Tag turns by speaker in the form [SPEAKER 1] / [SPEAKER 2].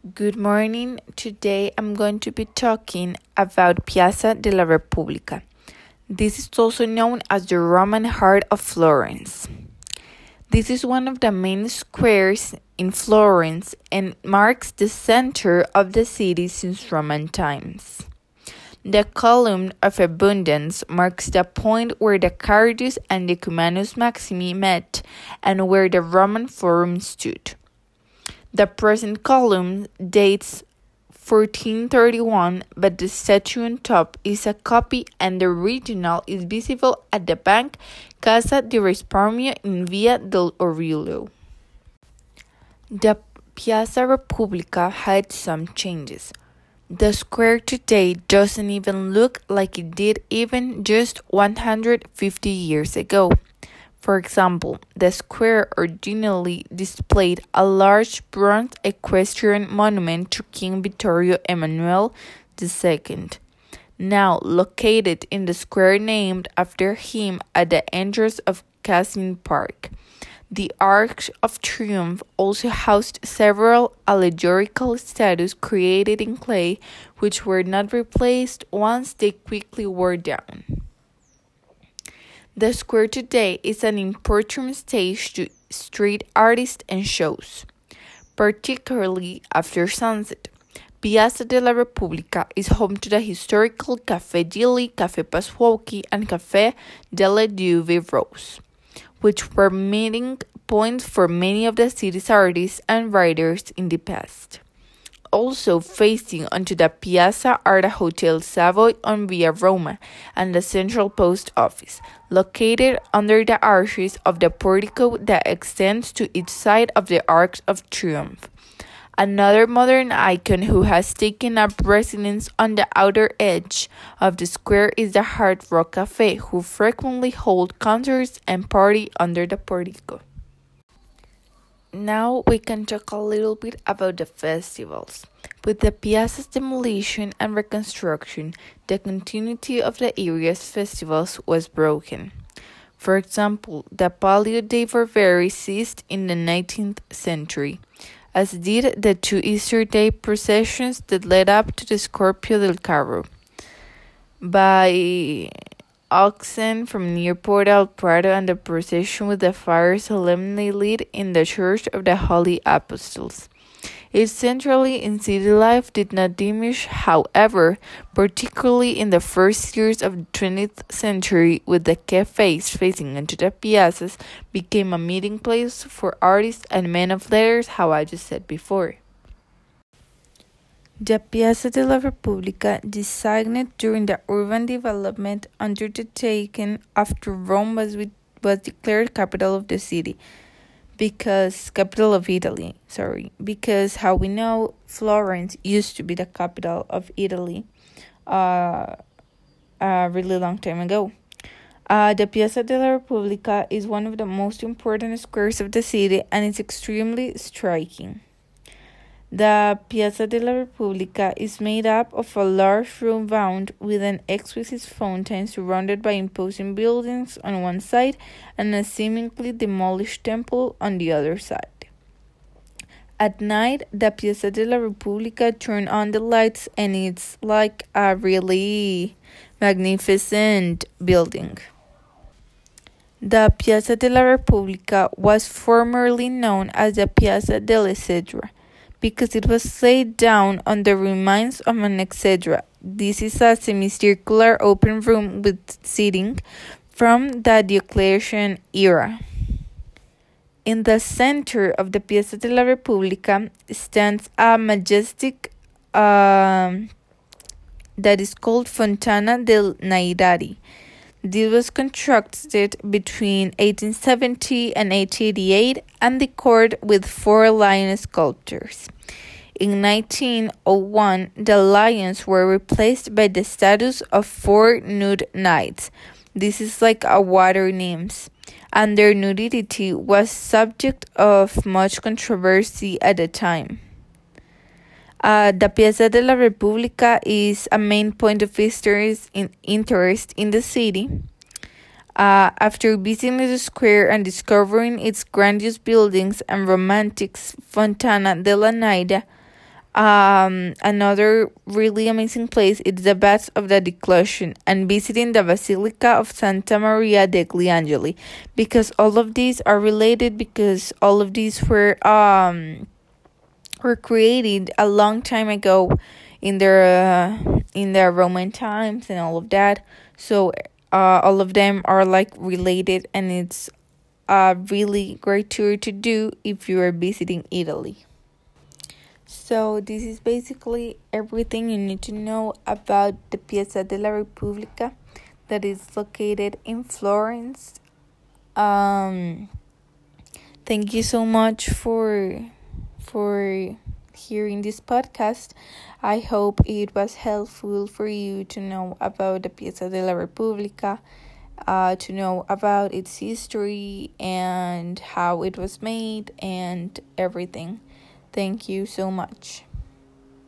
[SPEAKER 1] Good morning. Today I'm going to be talking about Piazza della Repubblica. This is also known as the Roman heart of Florence. This is one of the main squares in Florence and marks the center of the city since Roman times. The column of abundance marks the point where the Caritas and the Cumanus Maximi met and where the Roman Forum stood. The present column dates 1431, but the statue on top is a copy and the original is visible at the bank Cassa di Risparmio in Via dell'Oriuolo. The Piazza Repubblica had some changes. The square today doesn't even look like it did even just 150 years ago. For example, the square originally displayed a large bronze equestrian monument to King Vittorio Emanuele II, now located in the square named after him at the entrance of Cascine Park. The Arch of Triumph also housed several allegorical statues created in clay, which were not replaced once they quickly wore down. The square today is an important stage to street artists and shows, particularly after sunset. Piazza della Repubblica is home to the historical Café Gilli, Café Paszkowski, and Café delle Due Rose, which were meeting points for many of the city's artists and writers in the past. Also facing onto the piazza are the Hotel Savoy on Via Roma and the Central Post Office, located under the arches of the portico that extends to each side of the Arch of Triumph. Another modern icon who has taken up residence on the outer edge of the square is the Hard Rock Cafe, who frequently hold concerts and party under the portico. Now we can talk a little bit about the festivals. With the piazza's demolition and reconstruction, the continuity of the area's festivals was broken. For example, the Palio dei Barberi ceased in the 19th century, as did the two Easter Day processions that led up to the Scoppio del Carro. By oxen from near Porta al Prato and the procession with the fire solemnly lit in the Church of the Holy Apostles. Its centrality in city life did not diminish, however, particularly in the first years of the 20th century, with the cafes facing into the piazzas became a meeting place for artists and men of letters, how I just said before. The Piazza della Repubblica, designed during the urban development undertaken after Rome was, was declared capital of the city, because capital of Italy, sorry, because how we know Florence used to be the capital of Italy, uh, a really long time ago. Uh, the Piazza della Repubblica is one of the most important squares of the city and it's extremely striking. The Piazza della Repubblica is made up of a large room bound with an exquisite fountain surrounded by imposing buildings on one side and a seemingly demolished temple on the other side. At night, the Piazza della Repubblica turns on the lights and it's like a really magnificent building. The Piazza della Repubblica was formerly known as the Piazza delle dell'Esedra because it was laid down on the remains of an exedra. This is a semicircular open room with seating from the Diocletian era. In the center of the Piazza della Repubblica stands a majestic uh, that is called Fontana del Naiadi. This was constructed between 1870 and 1888 and decorated with four lion sculptures. In 1901, the lions were replaced by the statues of four nude knights. This is like a water nymphs, and their nudity was subject of much controversy at the time. Uh, the Piazza della Repubblica is a main point of interest in, interest in the city. Uh, after visiting the square and discovering its grandiose buildings and romantic Fontana della Naiadi, Um, another really amazing place is the Baths of the Diocletian and visiting the Basilica of Santa Maria degli Angeli because all of these are related because all of these were um were created a long time ago in their uh, in the Roman times and all of that. So uh, all of them are like related and it's a really great tour to do if you are visiting Italy. So, this is basically everything you need to know about the Piazza della Repubblica that is located in Florence. Um, thank you so much for for hearing this podcast. I hope it was helpful for you to know about the Piazza della Repubblica, uh, to know about its history and how it was made and everything. Thank you so much.